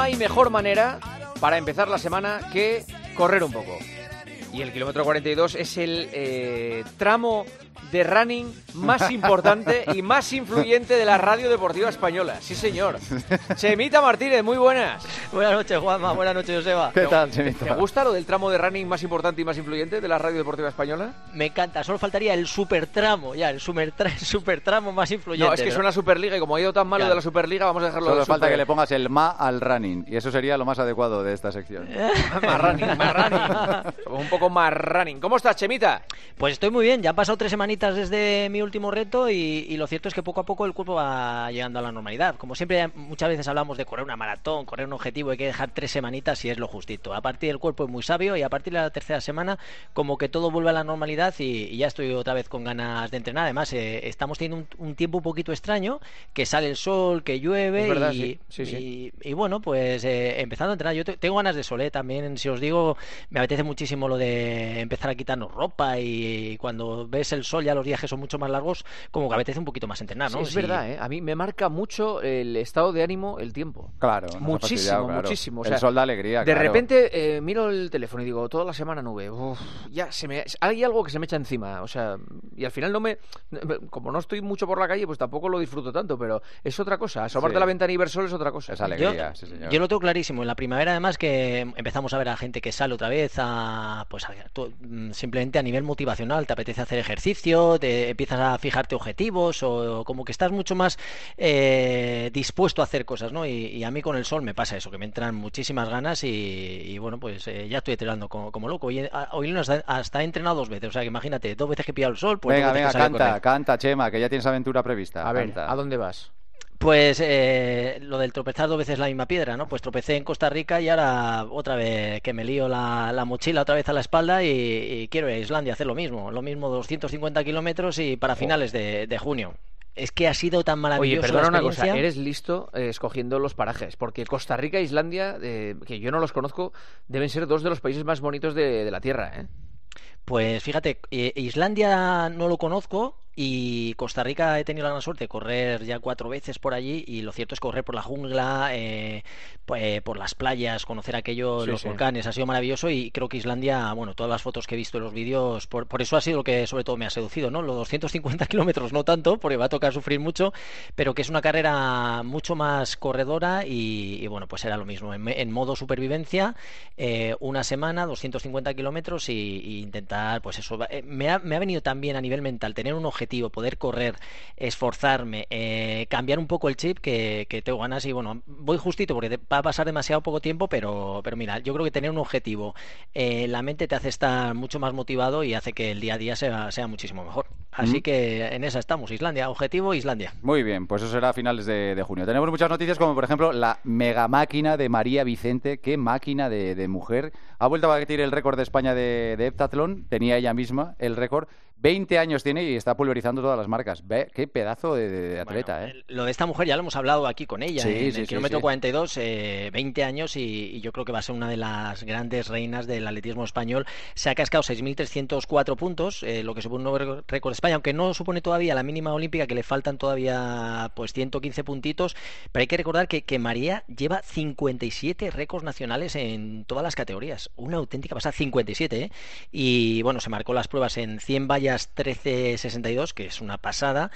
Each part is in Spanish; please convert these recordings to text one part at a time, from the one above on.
No hay mejor manera para empezar la semana que correr un poco. Y el kilómetro 42 es el eh, tramo de running más importante y más influyente de la radio deportiva española. Sí, señor. Chemita Martínez, muy buenas. Buenas noches, Juanma. Buenas noches, Joseba. ¿Qué tal, ¿Te Chemita? gusta lo del tramo de running más importante y más influyente de la radio deportiva española? Me encanta. Solo faltaría el super tramo, ya, el super, tra- super tramo más influyente. No, es que ¿no? suena Superliga y como ha ido tan malo Claro. de la Superliga, vamos a dejarlo Solo de falta super- que le pongas el ma al running. Y eso sería lo más adecuado de esta sección. más running, más running. Somos un poco más running. ¿Cómo estás, Chemita? Pues estoy muy bien. Ya han pasado tres semanitas desde mi último reto y, y lo cierto es que poco a poco el cuerpo va llegando a la normalidad. Como siempre, muchas veces hablamos de correr una maratón, correr un objetivo, hay que dejar tres semanitas y es lo justito. A partir del cuerpo es muy sabio y a partir de la tercera semana como que todo vuelve a la normalidad y, y ya estoy otra vez con ganas de entrenar. Además, eh, estamos teniendo un, un tiempo un poquito extraño, que sale el sol, que llueve verdad, y, sí. Sí, sí. y- y bueno, pues eh, empezando a entrenar. Yo te- tengo ganas de sol, eh, también, si os digo, me apetece muchísimo lo de empezar a quitarnos ropa y cuando ves el sol ya los viajes son mucho más largos, como que apetece un poquito más entrenar, ¿no? Sí, es verdad, ¿eh? A mí me marca mucho el estado de ánimo el tiempo. Claro. Muchísimo, claro. muchísimo. O el sea, sol da alegría, De claro. repente eh, miro el teléfono y digo, toda la semana nube. Uf, ya se me, hay algo que se me echa encima. O sea, y al final no me. Como no estoy mucho por la calle, pues tampoco lo disfruto tanto, pero es otra cosa. Asomarte Sí. a la ventana y ver sol es otra cosa. Es alegría, sí, señor. Yo lo tengo clarísimo. En la primavera, además, que empezamos a ver a gente que sale otra vez a, pues, a- to- mm, simplemente a nivel motivacional. Te apetece hacer ejercicio, te empiezas a fijarte objetivos o, como que estás mucho más eh, dispuesto a hacer cosas, ¿no? Y, y a mí con el sol me pasa eso, que me entran muchísimas ganas y, y, bueno, pues eh, ya estoy entrenando como, como loco. Hoy, a- hoy no hasta, hasta he entrenado dos veces. O sea, que imagínate, dos veces que he pillado el sol, pues venga, venga, canta, canta, Chema, que ya tienes aventura prevista. A ver, canta. ¿a dónde vas? Pues eh, lo del tropezar dos veces la misma piedra, ¿no? Pues tropecé en Costa Rica y ahora otra vez que me lío la, la mochila otra vez a la espalda y, y quiero ir a Islandia a hacer lo mismo. Lo mismo 250 kilómetros y para finales de, de junio. Es que ha sido tan Oye, maravilloso perdona la una cosa, eres listo eh, escogiendo los parajes, porque Costa Rica e Islandia, eh, que yo no los conozco, deben ser dos de los países más bonitos de, de la Tierra, ¿eh? Pues fíjate, eh, Islandia no lo conozco y Costa Rica he tenido la gran suerte de correr ya cuatro veces por allí y lo cierto es correr por la jungla, eh, pues, por las playas, conocer aquello, Sí, los sí. volcanes, ha sido maravilloso y creo que Islandia, bueno, todas las fotos que he visto en los vídeos, por, por eso ha sido lo que sobre todo me ha seducido, ¿no? Los 250 kilómetros no tanto, porque va a tocar sufrir mucho, pero que es una carrera mucho más corredora y, y, bueno, pues era lo mismo, en, en modo supervivencia, eh, una semana, 250 kilómetros y, y intentar, pues eso, eh, me ha, me ha venido también a nivel mental tener un objetivo, poder correr, esforzarme, eh, cambiar un poco el chip que, que tengo ganas y bueno, voy justito porque va a pasar demasiado poco tiempo, pero, pero mira, yo creo que tener un objetivo, eh, la mente te hace estar mucho más motivado y hace que el día a día sea, sea muchísimo mejor. Así Mm. que en esa estamos, Islandia, objetivo Islandia. Muy bien, pues eso será a finales de, de junio. Tenemos muchas noticias como por ejemplo la mega máquina de María Vicente, qué máquina de, de mujer. Ha vuelto a batir el récord de España de, de heptatlón, tenía ella misma el récord. 20 años tiene y está pulverizando todas las marcas. Ve, qué pedazo de, de atleta, Bueno, ¿eh? el- Lo de esta mujer ya lo hemos hablado aquí con ella Sí, en sí, el sí, kilómetro sí. 42, eh, 20 años y, y yo creo que va a ser una de las grandes reinas del atletismo español. Se ha cascado 6.304 puntos, eh, lo que supone un nuevo récord de España, aunque no supone todavía la mínima olímpica, que le faltan todavía pues 115 puntitos, pero hay que recordar que, que María lleva 57 récords nacionales en todas las categorías, una auténtica pasada, 57, ¿eh? Y bueno, se marcó las pruebas en 100 vallas 13.62, que es una pasada,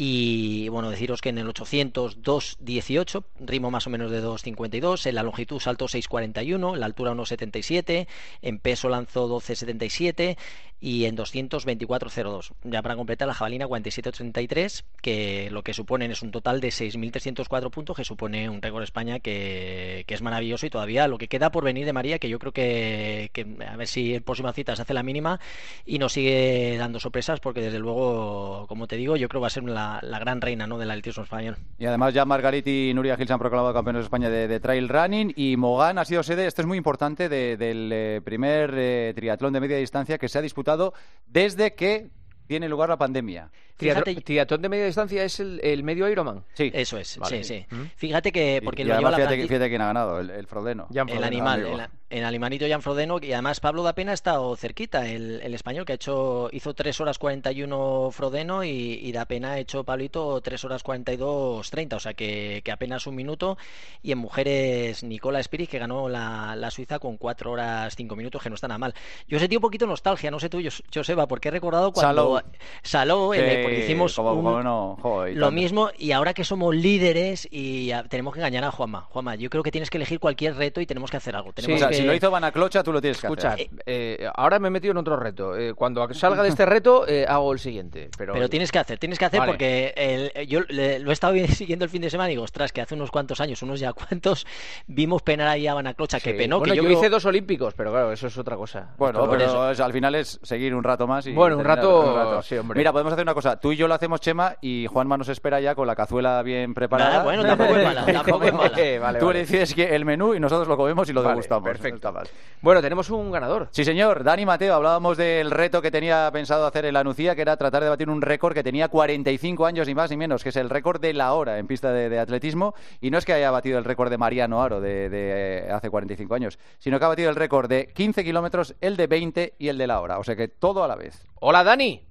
y bueno, deciros que en el 800 2.18, ritmo más o menos de 2.52, en la longitud saltó 6.41, en la altura 1.77, en peso lanzó 12.77 y en 200 24.02. Ya para completar la jabalina 47.83, que lo que suponen es un total de 6.304 puntos, que supone un récord España que, que es maravilloso y todavía lo que queda por venir de María, que yo creo que, que a ver si en próxima cita se hace la mínima y nos sigue dando sorpresas, porque desde luego, como te digo, yo creo que va a ser la, la gran reina ¿no? del atletismo español. Y además ya Margarit y Nuria Gil se han proclamado campeones de España de, de trail running y Mogán ha sido sede, esto es muy importante, de- del eh, primer eh, triatlón de media distancia que se ha disputado desde que tiene lugar la pandemia. Fíjate, triatlón de media distancia es el, medio Ironman. Sí. Eso es, sí, sí. ¿Mm? Fíjate que porque lo lleva fíjate, fíjate quién ha ganado, el, Frodeno. el animal, el, animalito Jan Frodeno y además Pablo da Pena ha estado cerquita, el, español que ha hecho hizo 3 horas 41 Frodeno y, y da Pena ha hecho Pablito 3 horas 42 30, o sea que, apenas un minuto y en mujeres Nicola Spirit que ganó la, la, Suiza con 4 horas 5 minutos, que no está nada mal. Yo sentí un poquito nostalgia, no sé tú, Joseba, porque he recordado cuando Saló, porque hicimos lo mismo y ahora que somos líderes y tenemos que engañar a Juanma. Juanma, yo creo que tienes que elegir cualquier reto y tenemos que hacer algo. Si lo hizo Clocha, tú lo tienes que Escuchar, eh, ahora me he metido en otro reto. Eh, cuando salga de este reto, eh, hago el siguiente. Pero, pero tienes que hacer, tienes que hacer porque yo lo he estado siguiendo el fin de semana y digo, ostras, que hace unos cuantos años, unos ya cuantos, vimos penar ahí a Clocha, que penó. que yo, hice dos olímpicos, pero claro, eso es otra cosa. Bueno, pero al final es seguir un rato más. Y bueno, un rato, Sí, hombre. Mira, podemos hacer una cosa. Tú y yo lo hacemos, Chema, y Juanma nos espera ya con la cazuela bien preparada. bueno, tampoco es mala. Tampoco es mala. Tú le decides el menú y nosotros lo comemos y lo degustamos. Perfecto. Bueno, tenemos un ganador. Sí, señor. Dani Mateo, hablábamos del reto que tenía pensado hacer en la Nucía, que era tratar de batir un récord que tenía 45 años ni más ni menos, que es el récord de la hora en pista de, atletismo. Y no es que haya batido el récord de Mariano Aro de, de hace 45 años, sino que ha batido el récord de 15 kilómetros, el de 20 y el de la hora. O sea que todo a la vez. Hola, Dani.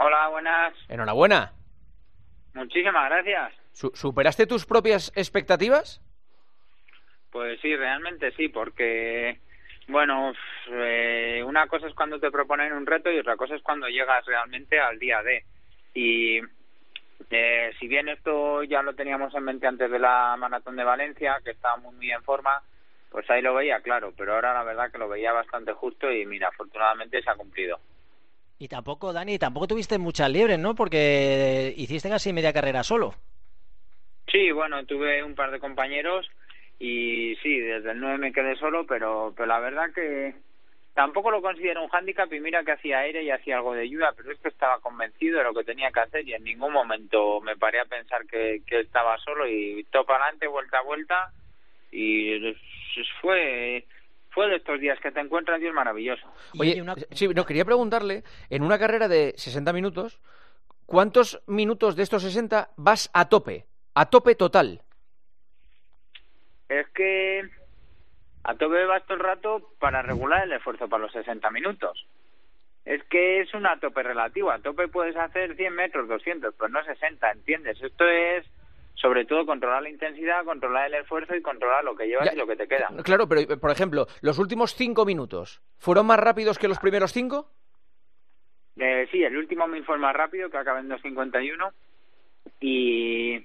Hola, buenas. Enhorabuena. Muchísimas gracias. ¿Superaste tus propias expectativas? Pues sí, realmente sí, porque, bueno, eh, una cosa es cuando te proponen un reto y otra cosa es cuando llegas realmente al día de. Y eh, si bien esto ya lo teníamos en mente antes de la maratón de Valencia, que estaba muy, muy en forma, pues ahí lo veía claro, pero ahora la verdad que lo veía bastante justo y mira, afortunadamente se ha cumplido. Y tampoco, Dani, tampoco tuviste muchas liebres, ¿no? Porque hiciste casi media carrera solo. Sí, bueno, tuve un par de compañeros y sí, desde el 9 me quedé solo, pero, pero la verdad que tampoco lo considero un hándicap y mira que hacía aire y hacía algo de ayuda, pero es que estaba convencido de lo que tenía que hacer y en ningún momento me paré a pensar que, que estaba solo y topa adelante, vuelta a vuelta y fue fue de estos días que te encuentras y es maravilloso. Oye, sí, no, quería preguntarle, en una carrera de 60 minutos, ¿cuántos minutos de estos 60 vas a tope? A tope total. Es que a tope vas todo el rato para regular el esfuerzo para los 60 minutos. Es que es un a tope relativo. A tope puedes hacer 100 metros, 200, pero no 60, ¿entiendes? Esto es sobre todo controlar la intensidad, controlar el esfuerzo y controlar lo que llevas y lo que te queda. Claro, pero por ejemplo, los últimos cinco minutos, ¿fueron más rápidos que los primeros cinco? Eh, sí, el último me fue más rápido, que acaba en 2.51. Y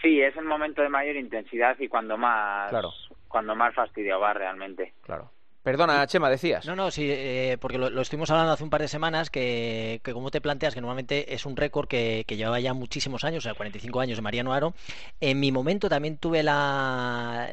sí, es el momento de mayor intensidad y cuando más, claro. cuando más fastidio va realmente. Claro. Perdona, Chema, decías. No, no, sí, eh, porque lo, estuvimos hablando hace un par de semanas, que, que como te planteas, que normalmente es un récord que, que, llevaba ya muchísimos años, o sea, 45 años de Mariano Aro. En mi momento también tuve la,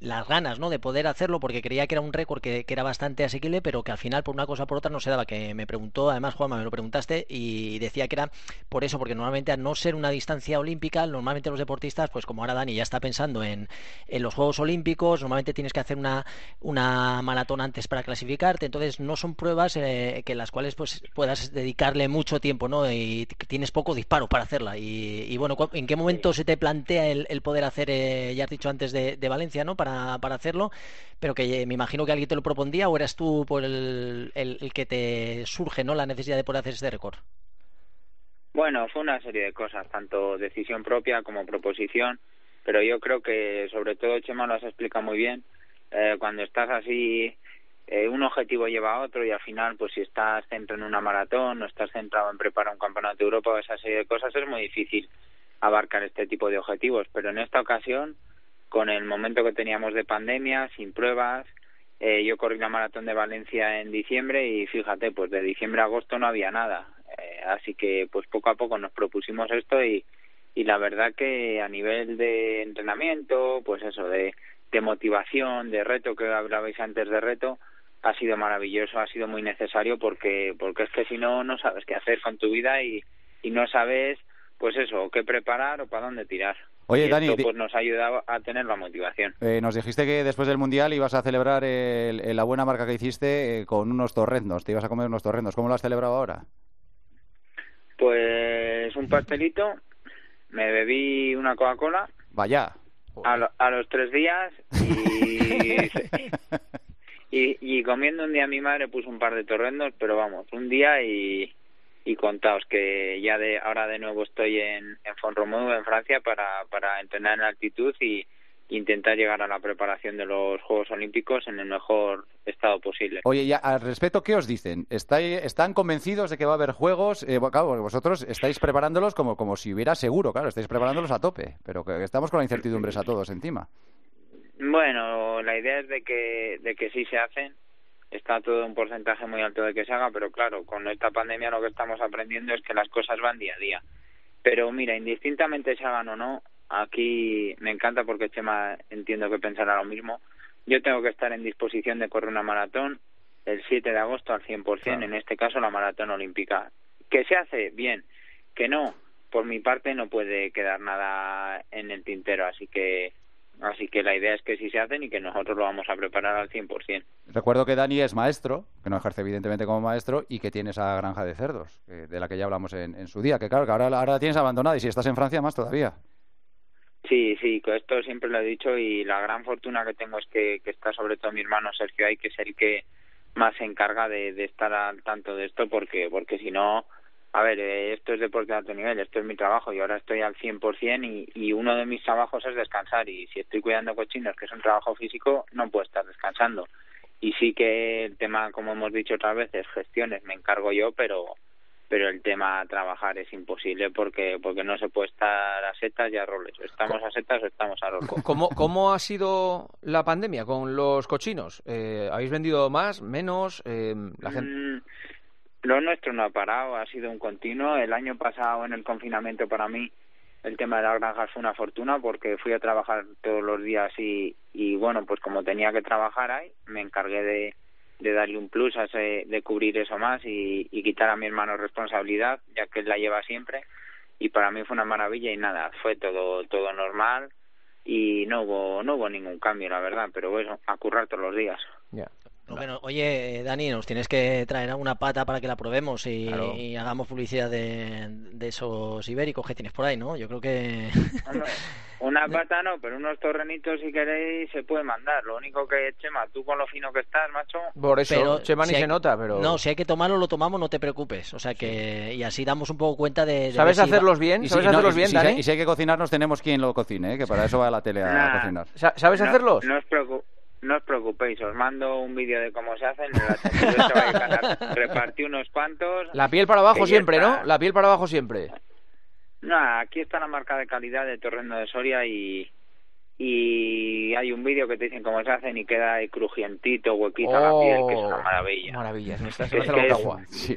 las ganas ¿no? de poder hacerlo, porque creía que era un récord que, que, era bastante asequible, pero que al final, por una cosa o por otra, no se daba. Que me preguntó, además, Juanma, me lo preguntaste, y decía que era por eso, porque normalmente al no ser una distancia olímpica, normalmente los deportistas, pues como ahora Dani ya está pensando en, en los Juegos Olímpicos, normalmente tienes que hacer una, una maratón antes para clasificarte, entonces no son pruebas eh, que las cuales pues puedas dedicarle mucho tiempo, ¿no? Y tienes poco disparo para hacerla. Y, bueno, ¿en qué momento se te plantea el, poder hacer, eh, ya has dicho antes de, Valencia, ¿no? Para, para hacerlo, pero que eh, me imagino que alguien te lo propondía o eras tú por el, el, que te surge, ¿no? La necesidad de poder hacer este récord. Bueno, fue una serie de cosas, tanto decisión propia como proposición, pero yo creo que sobre todo Chema lo has explicado muy bien. Eh, cuando estás así eh, un objetivo lleva a otro y al final, pues si estás centrado en una maratón o estás centrado en preparar un campeonato de Europa o esa serie de cosas, es muy difícil abarcar este tipo de objetivos. Pero en esta ocasión, con el momento que teníamos de pandemia, sin pruebas, eh, yo corrí la maratón de Valencia en diciembre y fíjate, pues de diciembre a agosto no había nada. Eh, así que, pues poco a poco nos propusimos esto y, y la verdad que a nivel de entrenamiento, pues eso, de, de motivación, de reto, que hablabais antes de reto, ha sido maravilloso, ha sido muy necesario porque porque es que si no no sabes qué hacer con tu vida y, y no sabes pues eso, qué preparar o para dónde tirar. Oye, Dani, esto, pues nos ha ayudado a tener la motivación. Eh, nos dijiste que después del Mundial ibas a celebrar el, la buena marca que hiciste eh, con unos torrendos, te ibas a comer unos torrendos. ¿Cómo lo has celebrado ahora? Pues un pastelito, me bebí una Coca-Cola Vaya. A, lo- a los tres días y, y, y comiendo un día mi madre puso un par de torrendos, pero vamos, un día y, y contaos que ya de ahora de nuevo estoy en, en en Francia, para, para entrenar en altitud y intentar llegar a la preparación de los Juegos Olímpicos en el mejor estado posible. Oye, y al respecto, ¿qué os dicen? ¿Estáis, ¿Están convencidos de que va a haber juegos? Eh, vosotros estáis preparándolos como, como si hubiera seguro, claro, estáis preparándolos a tope, pero que estamos con la incertidumbre a todos encima. Bueno, la idea es de que, de que sí se hacen. Está todo un porcentaje muy alto de que se haga, pero claro, con esta pandemia lo que estamos aprendiendo es que las cosas van día a día. Pero mira, indistintamente se hagan o no, aquí me encanta porque Chema entiendo que pensará lo mismo. Yo tengo que estar en disposición de correr una maratón el 7 de agosto al 100%, Claro. en este caso la maratón olímpica. ¿Que se hace? Bien. Que no, por mi parte no puede quedar nada en el tintero, así que así que la idea es que sí se hacen y que nosotros lo vamos a preparar al 100%. Recuerdo que Dani es maestro, que no ejerce evidentemente como maestro, y que tiene esa granja de cerdos, eh, de la que ya hablamos en, en su día, que claro, que ahora, ahora la tienes abandonada y si estás en Francia más todavía. Sí, sí, con esto siempre lo he dicho y la gran fortuna que tengo es que, que está sobre todo mi hermano Sergio ahí, que es el que más se encarga de, estar al tanto de esto, porque porque si no, a ver, eh, esto es deporte de alto nivel, esto es mi trabajo y ahora estoy al 100% y, y uno de mis trabajos es descansar y si estoy cuidando cochinos, que es un trabajo físico, no puedo estar descansando. Y sí que el tema, como hemos dicho otras veces, gestiones, me encargo yo, pero pero el tema trabajar es imposible porque porque no se puede estar a setas y a roles. Estamos a setas o estamos a roles. ¿Cómo, ¿Cómo ha sido la pandemia con los cochinos? Eh, ¿Habéis vendido más, menos? Eh, la gente... Mm, Lo nuestro no ha parado, ha sido un continuo. El año pasado en el confinamiento para mí el tema de las granjas fue una fortuna porque fui a trabajar todos los días y, y bueno, pues como tenía que trabajar ahí, me encargué de, de darle un plus, a ese, de cubrir eso más y, quitar a mi hermano responsabilidad, ya que él la lleva siempre. Y para mí fue una maravilla y nada, fue todo todo normal y no hubo no hubo ningún cambio, la verdad, pero bueno, a currar todos los días. Ya. Bueno, oye, Dani, nos tienes que traer alguna pata para que la probemos y, Claro. y hagamos publicidad de, de esos ibéricos que tienes por ahí, ¿no? Yo creo que... Una pata no, pero unos torrenitos si queréis se puede mandar. Lo único que, Chema, tú con lo fino que estás, macho, Por eso, Pero Chema ni si hay- se nota, pero... No, si hay que tomarlo, lo tomamos, no te preocupes. O sea que... Y así damos un poco cuenta de... de ¿Sabes si hacerlos bien? Y si, ¿Sabes no, hacerlos y bien, si- Dani? y si hay que cocinarnos, tenemos quien lo cocine, ¿eh? que para eso va a la tele a Nah. cocinar. Sa- ¿Sabes no, hacerlos? No os, preocu- no os preocupéis, os mando un vídeo de cómo se hacen. En. Repartí unos cuantos. La piel para abajo siempre, ¿no? La piel para abajo siempre. No, aquí está la marca de calidad de Torrendo de Soria y y hay un vídeo que te dicen cómo se hacen y queda ahí crujientito, huequito a la piel, que es una Oh, maravilla. Maravilla, me Es que es-. Sí.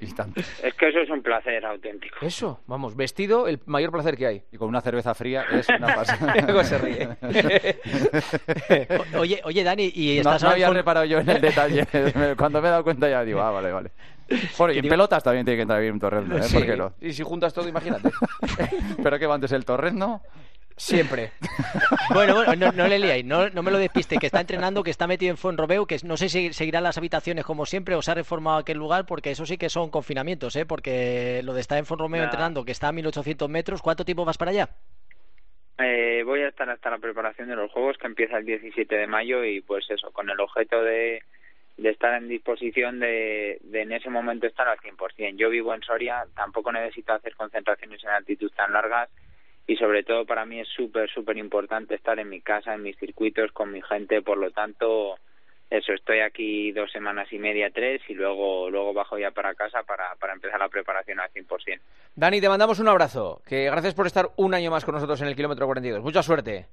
Es que eso es un placer auténtico. Eso, vamos, vestido, el mayor placer que hay. Y con una cerveza fría es una pasada. Luego se ríe. Oye, oye, Dani, y No, estás no ahora había con- reparado yo en el detalle. Cuando me he dado cuenta ya digo, ah, vale, vale. Bueno, y en digo- pelotas también tiene que entrar bien un torrendo, ¿eh? Sí, ¿Por qué no? Y si juntas todo, imagínate. Pero que va antes el torrendo. Siempre. Bueno, bueno, no, no le liáis, no, no me lo despiste, que está entrenando, que está metido en Fonrobeu, que no sé si seguirá las habitaciones como siempre o se ha reformado aquel lugar, porque eso sí que son confinamientos, ¿eh? Porque lo de estar en Fonrobeu Ya. entrenando, que está a 1800 metros, ¿cuánto tiempo vas para allá? Eh, voy a estar hasta la preparación de los juegos que empieza el 17 de mayo y pues eso, con el objeto de, de estar en disposición de, de en ese momento estar al 100%. Yo vivo en Soria, tampoco necesito hacer concentraciones en altitud tan largas y sobre todo para mí es súper, súper importante estar en mi casa, en mis circuitos, con mi gente, por lo tanto, eso, estoy aquí dos semanas y media, tres y luego, luego bajo ya para casa para, para empezar la preparación al 100%. Dani, te mandamos un abrazo. Que gracias por estar un año más con nosotros en el kilómetro 42. Mucha suerte.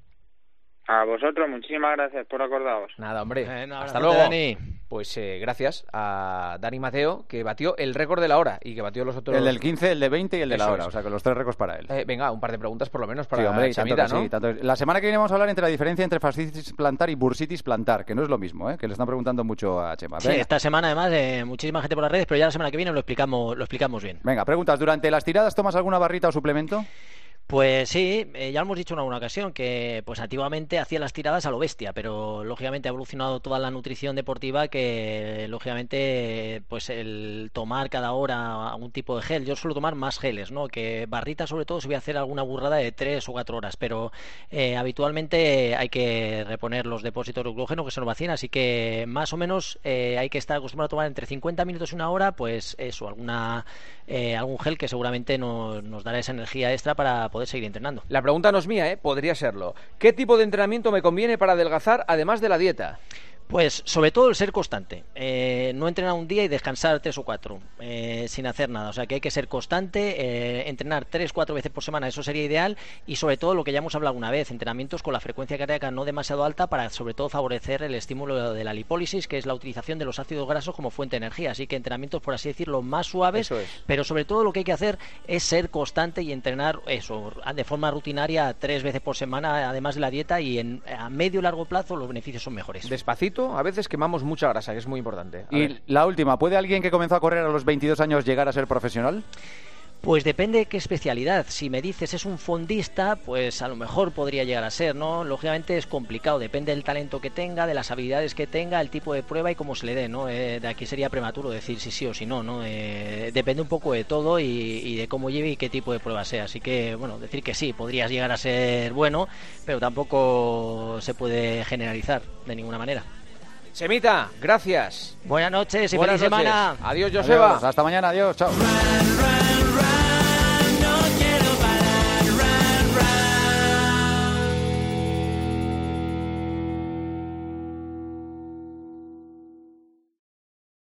A vosotros, muchísimas gracias por acordaros. Nada, hombre. Bueno, Hasta luego. Dani. Pues eh, gracias a Dani Mateo, que batió el récord de la hora y que batió los otros. El del 15, el de 20 y el de la hora. es. O sea, que los tres récords para él. Eh, venga, un par de preguntas por lo menos para Sí, hombre, tanto Chamita, que ¿no? sí, tanto que- La semana que viene vamos a hablar entre la diferencia entre fascitis plantar y bursitis plantar, que no es lo mismo, ¿eh? que le están preguntando mucho a Chema. Sí, esta semana además eh, muchísima gente por las redes, pero ya la semana que viene lo explicamos, lo explicamos bien. Venga, preguntas. ¿Durante las tiradas tomas alguna barrita o suplemento? Pues sí, eh, ya hemos dicho en alguna ocasión que pues antiguamente hacía las tiradas a lo bestia, pero lógicamente ha evolucionado toda la nutrición deportiva que lógicamente pues el tomar cada hora algún tipo de gel, yo suelo tomar más geles, ¿no? Que barrita sobre todo si voy a hacer alguna burrada de tres o cuatro horas, pero eh, habitualmente hay que reponer los depósitos de glucógeno que se nos vacían, así que más o menos eh, hay que estar acostumbrado a tomar entre 50 minutos y una hora, pues eso, alguna algún gel que seguramente nos dará esa energía extra para seguir entrenando. La pregunta no es mía, ¿eh? podría serlo. ¿Qué tipo de entrenamiento me conviene para adelgazar además de la dieta? Pues sobre todo el ser constante. Eh, no entrenar un día y descansar tres o cuatro eh, sin hacer nada. O sea que hay que ser constante, eh, entrenar tres, cuatro veces por semana, eso sería ideal. Y sobre todo lo que ya hemos hablado una vez, entrenamientos con la frecuencia cardíaca no demasiado alta para sobre todo favorecer el estímulo de la lipólisis, que es la utilización de los ácidos grasos como fuente de energía. Así que entrenamientos, por así decirlo, más suaves. Pero sobre todo lo que hay que hacer es ser constante y entrenar eso de forma rutinaria tres veces por semana, además de la dieta. Y en, a medio y largo plazo los beneficios son mejores. Despacito a veces quemamos mucha grasa, que es muy importante. y la última, ¿puede alguien que comenzó a correr a los 22 años llegar a ser profesional? Pues depende de qué especialidad. Si me dices es un fondista, pues a lo mejor podría llegar a ser, ¿no? Lógicamente es complicado, depende del talento que tenga, de las habilidades que tenga, el tipo de prueba y cómo se le dé, ¿no? Eh, de aquí sería prematuro decir si sí o si no, ¿no? Eh, depende un poco de todo y, y, de cómo lleve y qué tipo de prueba sea. Así que, bueno, decir que sí, podrías llegar a ser bueno, pero tampoco se puede generalizar de ninguna manera. Semita, gracias. Buenas noches y Buenas feliz semana. Adiós, Joseba. Hasta mañana, adiós, chao.